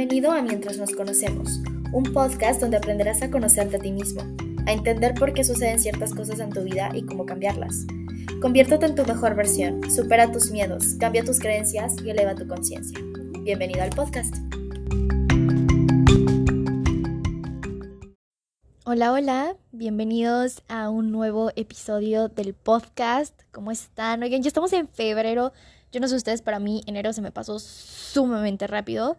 Bienvenido a Mientras nos conocemos, un podcast donde aprenderás a conocerte a ti mismo, a entender por qué suceden ciertas cosas en tu vida y cómo cambiarlas. Conviértete en tu mejor versión, supera tus miedos, cambia tus creencias y eleva tu conciencia. Bienvenido al podcast. Hola, hola, bienvenidos a un nuevo episodio del podcast. ¿Cómo están? Oigan, ya estamos en febrero. Yo no sé ustedes, para mí enero se me pasó sumamente rápido.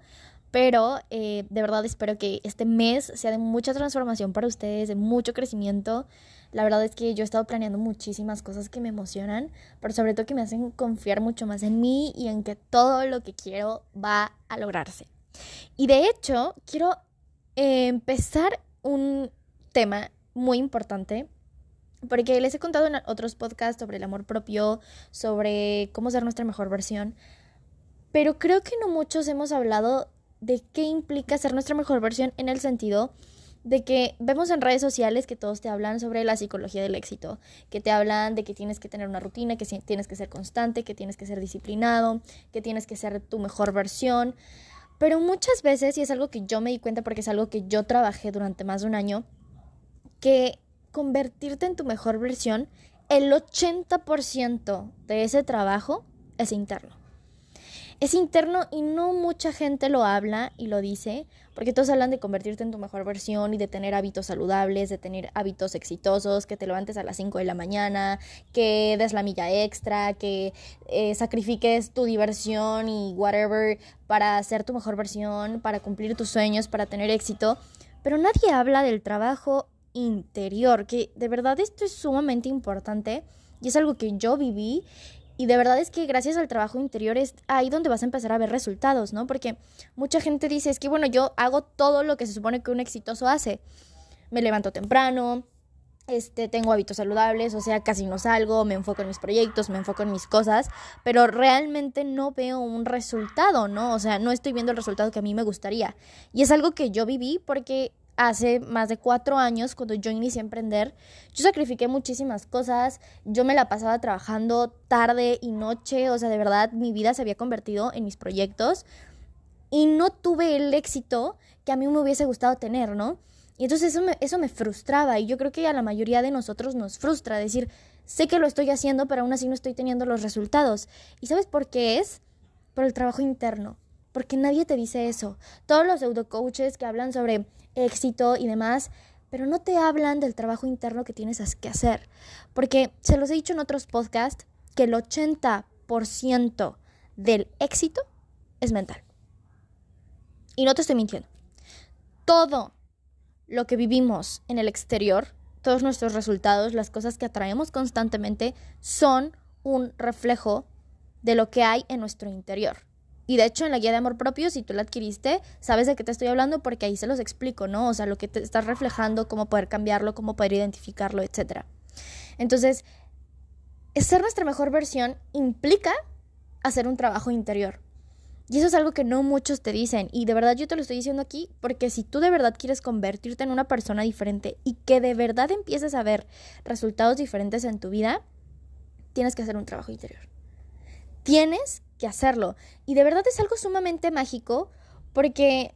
Pero eh, de verdad espero que este mes sea de mucha transformación para ustedes, de mucho crecimiento. La verdad es que yo he estado planeando muchísimas cosas que me emocionan, pero sobre todo que me hacen confiar mucho más en mí y en que todo lo que quiero va a lograrse. Y de hecho, quiero eh, empezar un tema muy importante porque les he contado en otros podcasts sobre el amor propio, sobre cómo ser nuestra mejor versión, pero creo que no muchos hemos hablado de qué implica ser nuestra mejor versión en el sentido de que vemos en redes sociales que todos te hablan sobre la psicología del éxito, que te hablan de que tienes que tener una rutina, que tienes que ser constante, que tienes que ser disciplinado, que tienes que ser tu mejor versión. Pero muchas veces, y es algo que yo me di cuenta porque es algo que yo trabajé durante más de un año, que convertirte en tu mejor versión, el 80% de ese trabajo es interno es interno y no mucha gente lo habla y lo dice, porque todos hablan de convertirte en tu mejor versión y de tener hábitos saludables, de tener hábitos exitosos, que te levantes a las 5 de la mañana, que des la milla extra, que eh, sacrifiques tu diversión y whatever para ser tu mejor versión, para cumplir tus sueños, para tener éxito. Pero nadie habla del trabajo interior, que de verdad esto es sumamente importante y es algo que yo viví y de verdad es que gracias al trabajo interior es ahí donde vas a empezar a ver resultados, ¿no? Porque mucha gente dice, es que bueno, yo hago todo lo que se supone que un exitoso hace. Me levanto temprano, este, tengo hábitos saludables, o sea, casi no salgo, me enfoco en mis proyectos, me enfoco en mis cosas, pero realmente no veo un resultado, ¿no? O sea, no estoy viendo el resultado que a mí me gustaría. Y es algo que yo viví porque hace más de cuatro años, cuando yo inicié a emprender, yo sacrifiqué muchísimas cosas, yo me la pasaba trabajando tarde y noche, o sea, de verdad mi vida se había convertido en mis proyectos y no tuve el éxito que a mí me hubiese gustado tener, ¿no? Y entonces eso me, eso me frustraba y yo creo que a la mayoría de nosotros nos frustra decir, sé que lo estoy haciendo, pero aún así no estoy teniendo los resultados. ¿Y sabes por qué es? Por el trabajo interno porque nadie te dice eso. Todos los pseudo-coaches que hablan sobre éxito y demás, pero no te hablan del trabajo interno que tienes que hacer. Porque se los he dicho en otros podcasts que el 80% del éxito es mental. Y no te estoy mintiendo. Todo lo que vivimos en el exterior, todos nuestros resultados, las cosas que atraemos constantemente, son un reflejo de lo que hay en nuestro interior. Y de hecho, en la guía de amor propio, si tú la adquiriste, sabes de qué te estoy hablando porque ahí se los explico, ¿no? O sea, lo que te estás reflejando, cómo poder cambiarlo, cómo poder identificarlo, etc. Entonces, ser nuestra mejor versión implica hacer un trabajo interior. Y eso es algo que no muchos te dicen. Y de verdad yo te lo estoy diciendo aquí porque si tú de verdad quieres convertirte en una persona diferente y que de verdad empieces a ver resultados diferentes en tu vida, tienes que hacer un trabajo interior. Tienes que hacerlo. Y de verdad es algo sumamente mágico porque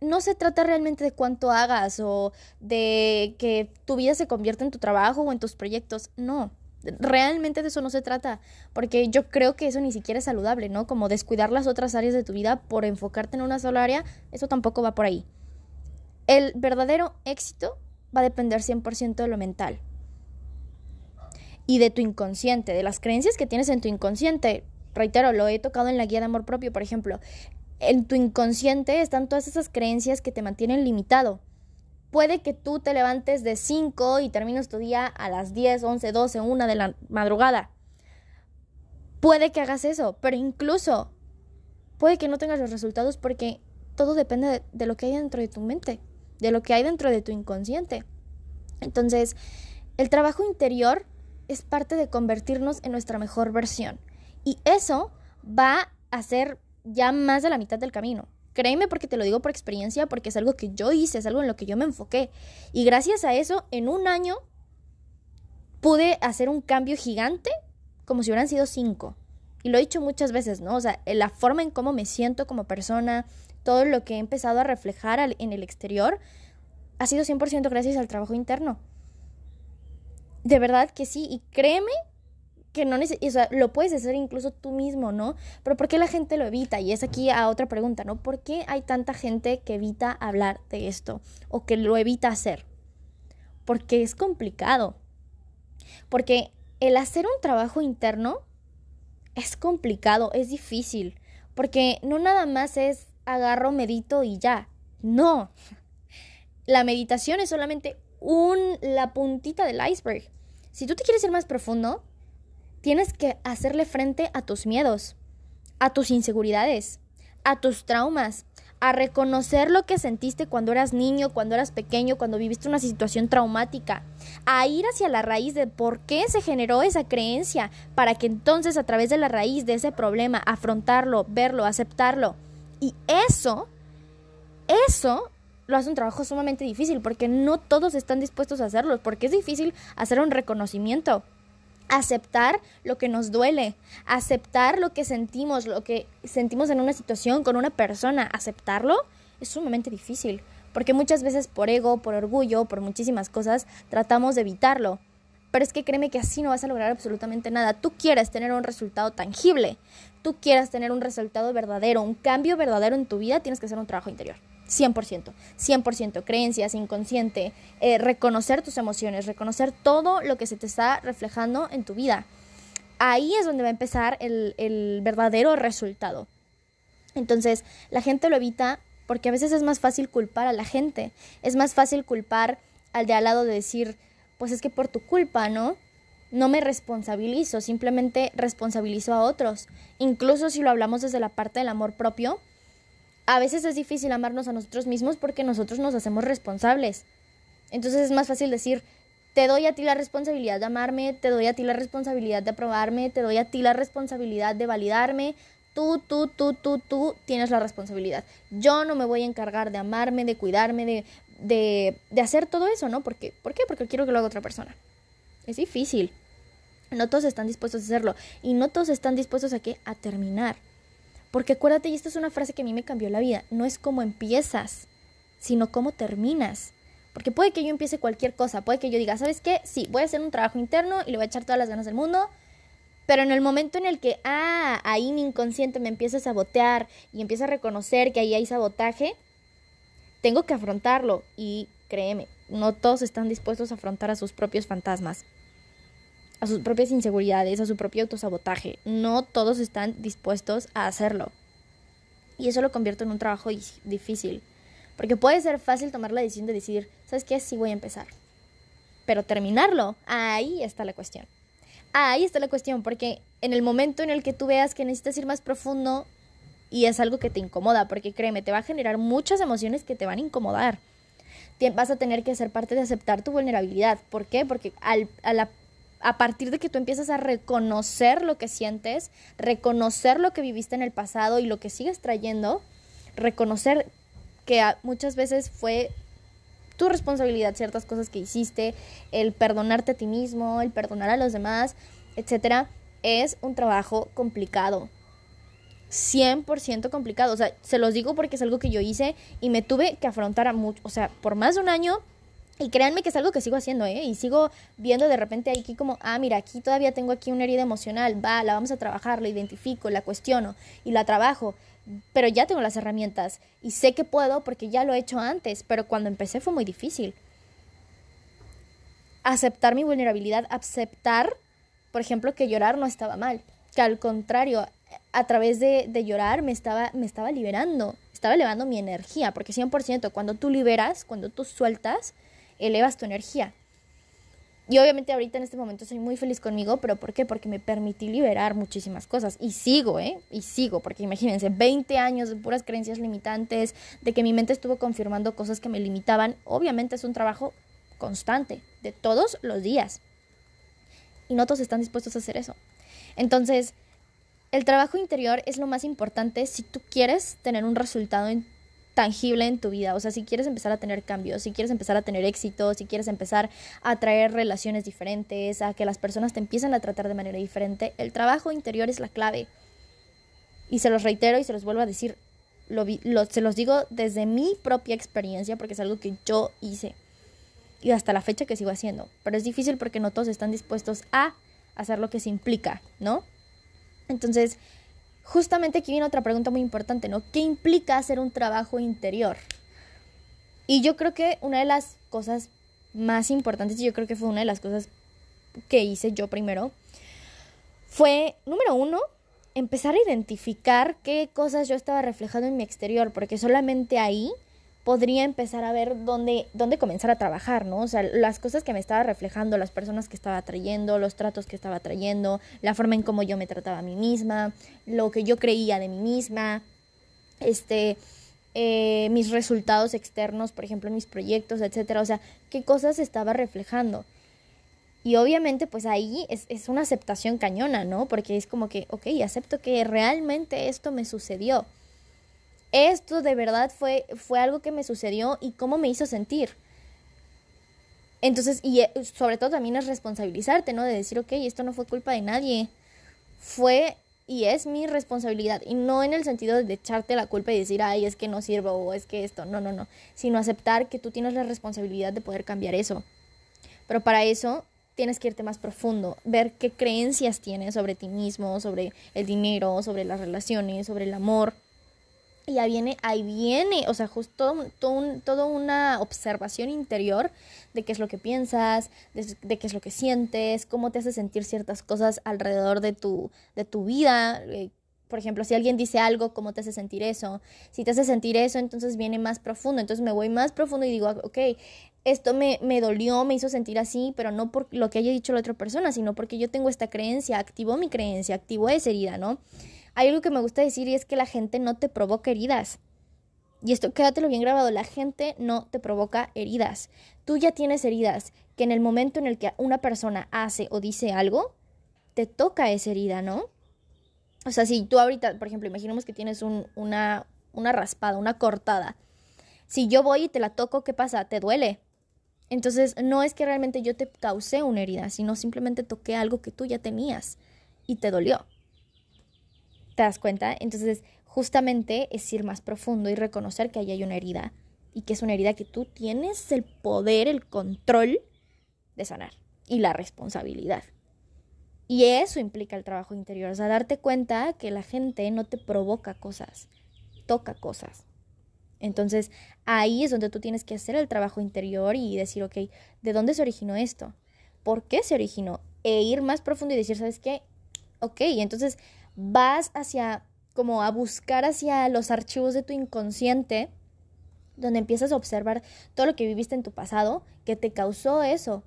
no se trata realmente de cuánto hagas o de que tu vida se convierta en tu trabajo o en tus proyectos. No, realmente de eso no se trata, porque yo creo que eso ni siquiera es saludable, ¿no? Como descuidar las otras áreas de tu vida por enfocarte en una sola área, eso tampoco va por ahí. El verdadero éxito va a depender 100% de lo mental y de tu inconsciente, de las creencias que tienes en tu inconsciente reitero, lo he tocado en la guía de amor propio, por ejemplo, en tu inconsciente están todas esas creencias que te mantienen limitado. Puede que tú te levantes de 5 y termines tu día a las 10, 11, 12, 1 de la madrugada. Puede que hagas eso, pero incluso puede que no tengas los resultados porque todo depende de, de lo que hay dentro de tu mente, de lo que hay dentro de tu inconsciente. Entonces, el trabajo interior es parte de convertirnos en nuestra mejor versión. Y eso va a ser ya más de la mitad del camino. Créeme porque te lo digo por experiencia, porque es algo que yo hice, es algo en lo que yo me enfoqué. Y gracias a eso, en un año pude hacer un cambio gigante como si hubieran sido cinco. y lo he dicho muchas veces, ¿no? O sea, la forma en cómo me siento como persona, todo lo que he empezado a reflejar en el exterior, ha sido 100% gracias al trabajo interno. De verdad que sí, y créeme que no o sea, lo puedes hacer incluso tú mismo, ¿no? Pero ¿por qué la gente lo evita? Y es aquí a otra pregunta, ¿no? ¿Por qué hay tanta gente que evita hablar de esto o que lo evita hacer? Porque es complicado. Porque el hacer un trabajo interno es complicado, es difícil, porque no nada más es agarro, medito y ya. No. La meditación es solamente un, la puntita del iceberg. Si tú te quieres ir más profundo, tienes que hacerle frente a tus miedos, a tus inseguridades, a tus traumas, a reconocer lo que sentiste cuando eras niño, cuando eras pequeño, cuando viviste una situación traumática, a ir hacia la raíz de por qué se generó esa creencia, para que entonces a través de la raíz de ese problema afrontarlo, verlo, aceptarlo. Y eso, eso lo hace un trabajo sumamente difícil porque no todos están dispuestos a hacerlo, porque es difícil hacer un reconocimiento aceptar lo que nos duele, aceptar lo que sentimos, lo que sentimos en una situación con una persona, aceptarlo es sumamente difícil, porque muchas veces por ego, por orgullo, por muchísimas cosas, tratamos de evitarlo. Pero es que créeme que así no vas a lograr absolutamente nada. Tú quieres tener un resultado tangible, tú quieras tener un resultado verdadero, un cambio verdadero en tu vida, tienes que hacer un trabajo interior. 100%, 100%, creencias, inconsciente, eh, reconocer tus emociones, reconocer todo lo que se te está reflejando en tu vida. Ahí es donde va a empezar el, el verdadero resultado. Entonces, la gente lo evita porque a veces es más fácil culpar a la gente, es más fácil culpar al de al lado de decir, pues es que por tu culpa, ¿no? No me responsabilizo, simplemente responsabilizo a otros. Incluso si lo hablamos desde la parte del amor propio, a veces es difícil amarnos a nosotros mismos porque nosotros nos hacemos responsables. Entonces es más fácil decir, te doy a ti la responsabilidad de amarme, te doy a ti la responsabilidad de aprobarme, te doy a ti la responsabilidad de validarme. Tú, tú, tú, tú, tú tienes la responsabilidad. Yo no me voy a encargar de amarme, de cuidarme, de, de, de hacer todo eso, ¿no? ¿Por qué? ¿Por qué? Porque quiero que lo haga otra persona. Es difícil. No todos están dispuestos a hacerlo. Y no todos están dispuestos a qué? A terminar. Porque acuérdate, y esta es una frase que a mí me cambió la vida, no es cómo empiezas, sino cómo terminas. Porque puede que yo empiece cualquier cosa, puede que yo diga, ¿sabes qué? Sí, voy a hacer un trabajo interno y le voy a echar todas las ganas del mundo, pero en el momento en el que, ah, ahí mi inconsciente me empieza a sabotear y empieza a reconocer que ahí hay sabotaje, tengo que afrontarlo y créeme, no todos están dispuestos a afrontar a sus propios fantasmas a sus propias inseguridades, a su propio autosabotaje. No todos están dispuestos a hacerlo. Y eso lo convierte en un trabajo difícil. Porque puede ser fácil tomar la decisión de decir, ¿sabes qué? Sí voy a empezar. Pero terminarlo, ahí está la cuestión. Ahí está la cuestión, porque en el momento en el que tú veas que necesitas ir más profundo y es algo que te incomoda, porque créeme, te va a generar muchas emociones que te van a incomodar. Vas a tener que ser parte de aceptar tu vulnerabilidad. ¿Por qué? Porque al, a la a partir de que tú empiezas a reconocer lo que sientes, reconocer lo que viviste en el pasado y lo que sigues trayendo, reconocer que muchas veces fue tu responsabilidad ciertas cosas que hiciste, el perdonarte a ti mismo, el perdonar a los demás, etcétera, es un trabajo complicado. 100% complicado, o sea, se los digo porque es algo que yo hice y me tuve que afrontar a mucho, o sea, por más de un año y créanme que es algo que sigo haciendo, ¿eh? Y sigo viendo de repente aquí como, ah, mira, aquí todavía tengo aquí una herida emocional, va, la vamos a trabajar, la identifico, la cuestiono y la trabajo, pero ya tengo las herramientas y sé que puedo porque ya lo he hecho antes, pero cuando empecé fue muy difícil. Aceptar mi vulnerabilidad, aceptar, por ejemplo, que llorar no estaba mal, que al contrario, a través de, de llorar me estaba, me estaba liberando, estaba elevando mi energía, porque 100% cuando tú liberas, cuando tú sueltas, elevas tu energía. Y obviamente ahorita en este momento soy muy feliz conmigo, pero ¿por qué? Porque me permití liberar muchísimas cosas. Y sigo, ¿eh? Y sigo, porque imagínense, 20 años de puras creencias limitantes, de que mi mente estuvo confirmando cosas que me limitaban. Obviamente es un trabajo constante, de todos los días. Y no todos están dispuestos a hacer eso. Entonces, el trabajo interior es lo más importante si tú quieres tener un resultado en tangible en tu vida. O sea, si quieres empezar a tener cambios, si quieres empezar a tener éxito, si quieres empezar a traer relaciones diferentes, a que las personas te empiecen a tratar de manera diferente, el trabajo interior es la clave. Y se los reitero y se los vuelvo a decir, lo, se los digo desde mi propia experiencia porque es algo que yo hice y hasta la fecha que sigo haciendo. Pero es difícil porque no todos están dispuestos a hacer lo que se implica, ¿no? Entonces, justamente aquí viene otra pregunta muy importante, ¿no? ¿Qué implica hacer un trabajo interior? Y yo creo que una de las cosas más importantes, y yo creo que fue una de las cosas que hice yo primero, fue, número uno, empezar a identificar qué cosas yo estaba reflejando en mi exterior, porque solamente ahí podría empezar a ver dónde, dónde comenzar a trabajar, ¿no? O sea, las cosas que me estaba reflejando, las personas que estaba trayendo, los tratos que estaba trayendo, la forma en cómo yo me trataba a mí misma, lo que yo creía de mí misma, este, eh, mis resultados externos, por ejemplo, mis proyectos, etcétera. O sea, qué cosas estaba reflejando. Y obviamente, pues ahí es, es una aceptación cañona, ¿no? Porque es como que, ok, acepto que realmente esto me sucedió esto de verdad fue, fue algo que me sucedió y cómo me hizo sentir. Entonces, y eh, sobre todo también es responsabilizarte, ¿no? De decir, ok, esto no fue culpa de nadie. Fue y es mi responsabilidad. Y no en el sentido de echarte la culpa y decir, ay, es que no sirvo o es que esto. No, no, no. Sino aceptar que tú tienes la responsabilidad de poder cambiar eso. Pero para eso tienes que irte más profundo, ver qué creencias tienes sobre ti mismo, sobre el dinero, sobre las relaciones, sobre el amor. Y ahí viene, ahí viene, o sea, justo todo, toda una observación interior de qué es lo que piensas, de, qué es lo que sientes, cómo te hace sentir ciertas cosas alrededor de tu, de tu vida. Eh, por ejemplo, si alguien dice algo, ¿cómo te hace sentir eso? Si te hace sentir eso, entonces viene más profundo. Entonces me voy más profundo y digo, ok, esto me, me dolió, me hizo sentir así, pero no por lo que haya dicho la otra persona, sino porque yo tengo esta creencia, activó mi creencia, activó esa herida, ¿no? Hay algo que me gusta decir y es que la gente no te provoca heridas. Y esto quédatelo bien grabado, la gente no te provoca heridas. Tú ya tienes heridas que en el momento en el que una persona hace o dice algo, te toca esa herida, ¿no? O sea, si tú ahorita, por ejemplo, imaginemos que tienes una, una raspada, una cortada. Si yo voy y te la toco, ¿qué pasa? Te duele. Entonces, no es que realmente yo te causé una herida, sino simplemente toqué algo que tú ya tenías y te dolió. ¿Te das cuenta? Entonces, justamente es ir más profundo y reconocer que ahí hay una herida y que es una herida que tú tienes el poder, el control de sanar y la responsabilidad. Y eso implica el trabajo interior, o sea, darte cuenta que la gente no te provoca cosas, toca cosas. Entonces, ahí es donde tú tienes que hacer el trabajo interior y decir, ok, ¿de dónde se originó esto? ¿Por qué se originó? E ir más profundo y decir, ¿sabes qué? Ok, entonces vas hacia, como a buscar hacia los archivos de tu inconsciente, donde empiezas a observar todo lo que viviste en tu pasado, que te causó eso,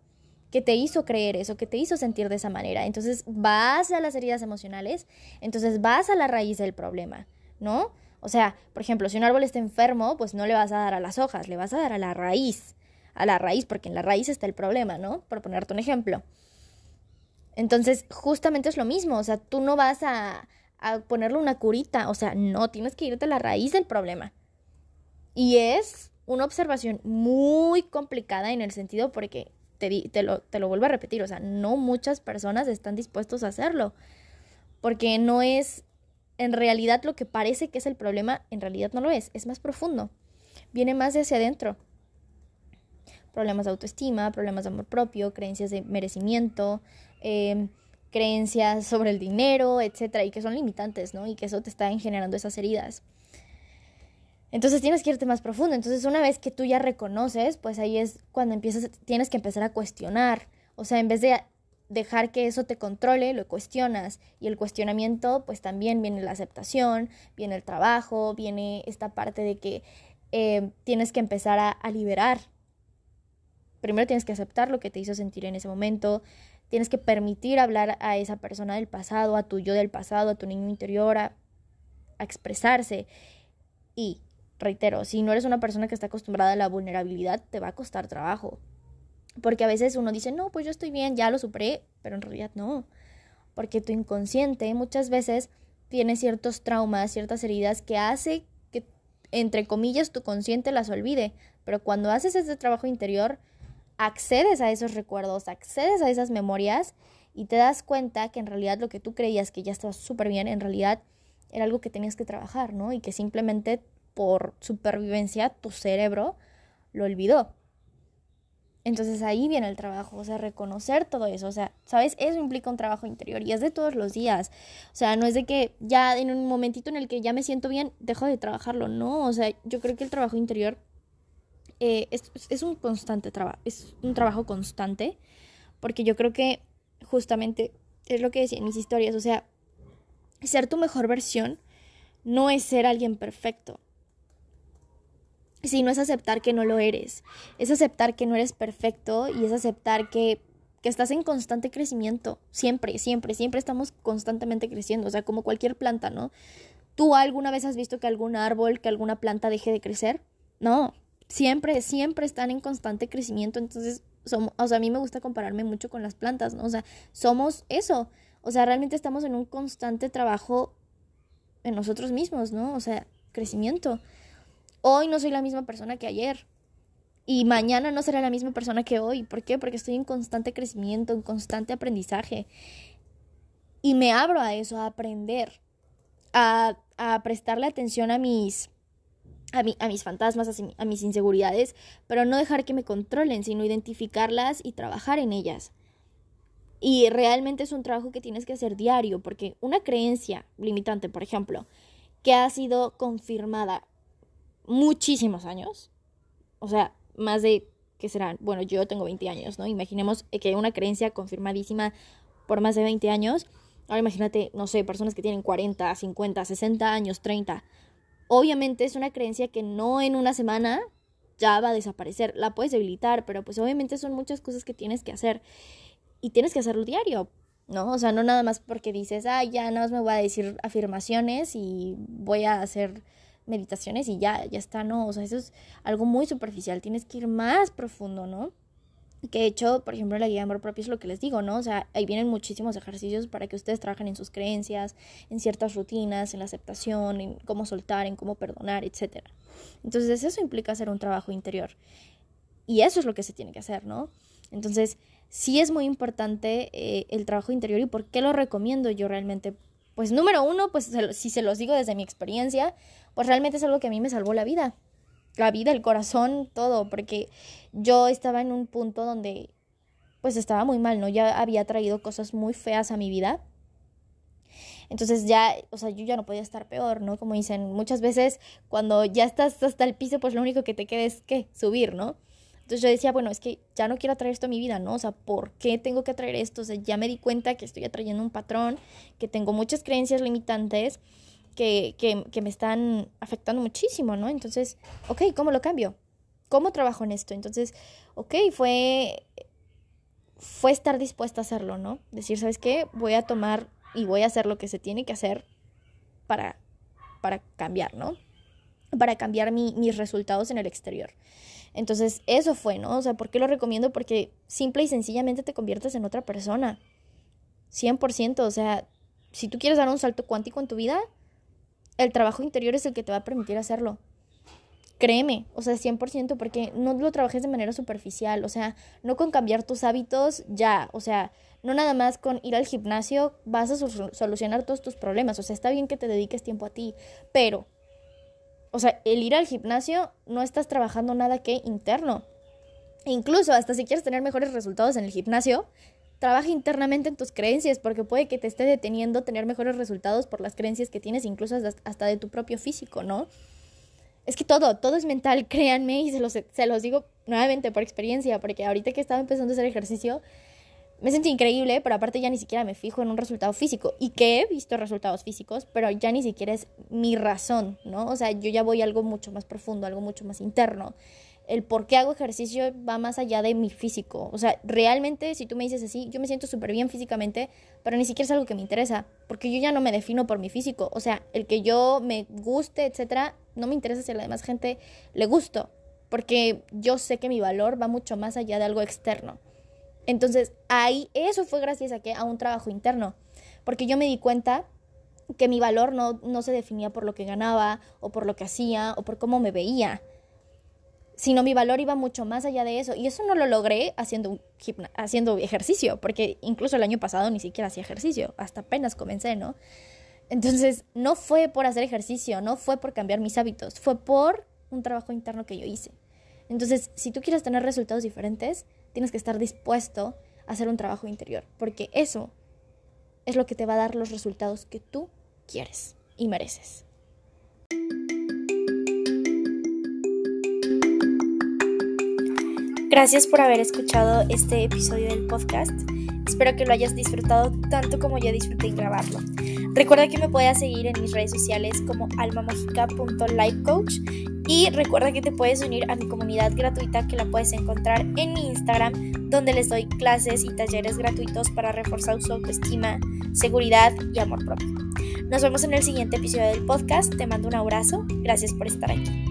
que te hizo creer eso, que te hizo sentir de esa manera. Entonces vas a las heridas emocionales, entonces vas a la raíz del problema, ¿no? O sea, por ejemplo, si un árbol está enfermo, pues no le vas a dar a las hojas, le vas a dar a la raíz, a la raíz, porque en la raíz está el problema, ¿no? Por ponerte un ejemplo. Entonces, justamente es lo mismo, o sea, tú no vas a, ponerle una curita, o sea, no, tienes que irte a la raíz del problema. Y es una observación muy complicada en el sentido porque te, te, lo, te lo vuelvo a repetir, o sea, no muchas personas están dispuestos a hacerlo, porque no es en realidad lo que parece que es el problema, en realidad no lo es, es más profundo, viene más de hacia adentro. Problemas de autoestima, problemas de amor propio, creencias de merecimiento, Em, creencias sobre el dinero, etcétera, y que son limitantes, ¿no? Y que eso te está generando esas heridas. Entonces tienes que irte más profundo. Entonces, una vez que tú ya reconoces, pues ahí es cuando empiezas, tienes que empezar a cuestionar. O sea, en vez de dejar que eso te controle, lo cuestionas. Y el cuestionamiento, pues también viene la aceptación, viene el trabajo, viene esta parte de que em, tienes que empezar a liberar. Primero tienes que aceptar lo que te hizo sentir en ese momento, Tienes que permitir hablar a esa persona del pasado, a tu yo del pasado, a tu niño interior, a, expresarse. Y, reitero, si no eres una persona que está acostumbrada a la vulnerabilidad, te va a costar trabajo. Porque a veces uno dice, no, pues yo estoy bien, ya lo superé, pero en realidad no. Porque tu inconsciente muchas veces tiene ciertos traumas, ciertas heridas que hace que entre comillas, tu consciente las olvide. Pero cuando haces ese trabajo interior, accedes a esos recuerdos, accedes a esas memorias y te das cuenta que en realidad lo que tú creías que ya estaba súper bien, en realidad era algo que tenías que trabajar, ¿no? Y que simplemente por supervivencia tu cerebro lo olvidó. Entonces ahí viene el trabajo, o sea, reconocer todo eso, o sea, ¿sabes? Eso implica un trabajo interior y es de todos los días. O sea, no es de que ya en un momentito en el que ya me siento bien, dejo de trabajarlo, no, o sea, yo creo que el trabajo interior eh, es, un constante trabajo, es un trabajo constante, porque yo creo que justamente es lo que decía en mis historias, o sea, ser tu mejor versión no es ser alguien perfecto, no es aceptar que no lo eres, es aceptar que no eres perfecto y es aceptar que, que estás en constante crecimiento, siempre, siempre, siempre estamos constantemente creciendo, o sea, como cualquier planta, ¿no? ¿Tú alguna vez has visto que algún árbol, que alguna planta deje de crecer? No, siempre, siempre están en constante crecimiento, entonces, o sea, a mí me gusta compararme mucho con las plantas, ¿no? O sea, somos eso, o sea, realmente estamos en un constante trabajo en nosotros mismos, ¿no? O sea, crecimiento. Hoy no soy la misma persona que ayer. Y mañana no seré la misma persona que hoy. ¿Por qué? Porque estoy en constante crecimiento, en constante aprendizaje. Y me abro a eso, a aprender, a, a prestarle atención a mis, a, a mis fantasmas, a, a mis inseguridades, pero no dejar que me controlen, sino identificarlas y trabajar en ellas. Y realmente es un trabajo que tienes que hacer diario, porque una creencia limitante, por ejemplo, que ha sido confirmada muchísimos años, o sea, más de, ¿qué serán? Bueno, yo tengo 20 años, ¿no? Imaginemos que hay una creencia confirmadísima por más de 20 años. Ahora imagínate, no sé, personas que tienen 40, 50, 60 años, 30. Obviamente es una creencia que no en una semana ya va a desaparecer. La puedes debilitar, pero pues obviamente son muchas cosas que tienes que hacer. Y tienes que hacerlo diario, ¿no? O sea, no nada más porque dices, ah, ya nada más me voy a decir afirmaciones y voy a hacer meditaciones y ya, ya está, no, o sea, eso es algo muy superficial, tienes que ir más profundo, ¿no? Que de hecho, por ejemplo, la guía de amor propio es lo que les digo, ¿no? O sea, ahí vienen muchísimos ejercicios para que ustedes trabajen en sus creencias, en ciertas rutinas, en la aceptación, en cómo soltar, en cómo perdonar, etc. Entonces, eso implica hacer un trabajo interior. Y eso es lo que se tiene que hacer, ¿no? Entonces, sí es muy importante eh, el trabajo interior y por qué lo recomiendo yo realmente. Pues número uno, pues si se los digo desde mi experiencia, pues realmente es algo que a mí me salvó la vida. La vida, el corazón, todo, porque yo estaba en un punto donde pues estaba muy mal, ¿no? Ya había traído cosas muy feas a mi vida. Entonces ya, o sea, yo ya no podía estar peor, ¿no? Como dicen, muchas veces cuando ya estás hasta el piso, pues lo único que te queda es que subir, ¿no? Entonces yo decía, bueno, es que ya no quiero atraer esto a mi vida, ¿no? O sea, ¿por qué tengo que atraer esto? O sea, ya me di cuenta que estoy atrayendo un patrón, que tengo muchas creencias limitantes que, que, que me están afectando muchísimo, ¿no? Entonces, ok, ¿cómo lo cambio? ¿Cómo trabajo en esto? Entonces, ok, fue, fue estar dispuesta a hacerlo, ¿no? Decir, ¿sabes qué? Voy a tomar y voy a hacer lo que se tiene que hacer para, para cambiar, ¿no? Para cambiar mi, mis resultados en el exterior. Entonces, eso fue, ¿no? O sea, ¿por qué lo recomiendo? Porque simple y sencillamente te conviertes en otra persona. 100%, o sea, si tú quieres dar un salto cuántico en tu vida, el trabajo interior es el que te va a permitir hacerlo. Créeme, o sea, 100%, porque no lo trabajes de manera superficial, o sea, no con cambiar tus hábitos ya, o sea, no nada más con ir al gimnasio vas a solucionar todos tus problemas, o sea, está bien que te dediques tiempo a ti, pero, o sea, el ir al gimnasio no estás trabajando nada que interno. incluso hasta si quieres tener mejores resultados en el gimnasio, Trabaja internamente en tus creencias porque puede que te esté deteniendo tener mejores resultados por las creencias que tienes, incluso hasta de tu propio físico, ¿no? Es que todo, todo es mental, créanme, y se los, se los digo nuevamente por experiencia, porque ahorita que estaba empezando a hacer ejercicio, me sentí increíble, pero aparte ya ni siquiera me fijo en un resultado físico. Y que he visto resultados físicos, pero ya ni siquiera es mi razón, ¿no? O sea, yo ya voy a algo mucho más profundo, algo mucho más interno el por qué hago ejercicio va más allá de mi físico. O sea, realmente, si tú me dices así, yo me siento súper bien físicamente, pero ni siquiera es algo que me interesa, porque yo ya no me defino por mi físico. O sea, el que yo me guste, etcétera, no me interesa si a la demás gente le gusto, porque yo sé que mi valor va mucho más allá de algo externo. Entonces, ahí, eso fue gracias a que a un trabajo interno, porque yo me di cuenta que mi valor no, no se definía por lo que ganaba o por lo que hacía o por cómo me veía, sino mi valor iba mucho más allá de eso. Y eso no lo logré haciendo, haciendo ejercicio, porque incluso el año pasado ni siquiera hacía ejercicio, hasta apenas comencé, ¿no? Entonces, no fue por hacer ejercicio, no fue por cambiar mis hábitos, fue por un trabajo interno que yo hice. Entonces, si tú quieres tener resultados diferentes, tienes que estar dispuesto a hacer un trabajo interior, porque eso es lo que te va a dar los resultados que tú quieres y mereces. Gracias por haber escuchado este episodio del podcast. Espero que lo hayas disfrutado tanto como yo disfruté grabarlo. Recuerda que me puedes seguir en mis redes sociales como almamagica.lifecoach y recuerda que te puedes unir a mi comunidad gratuita que la puedes encontrar en mi Instagram donde les doy clases y talleres gratuitos para reforzar su autoestima, seguridad y amor propio. Nos vemos en el siguiente episodio del podcast. Te mando un abrazo. Gracias por estar aquí.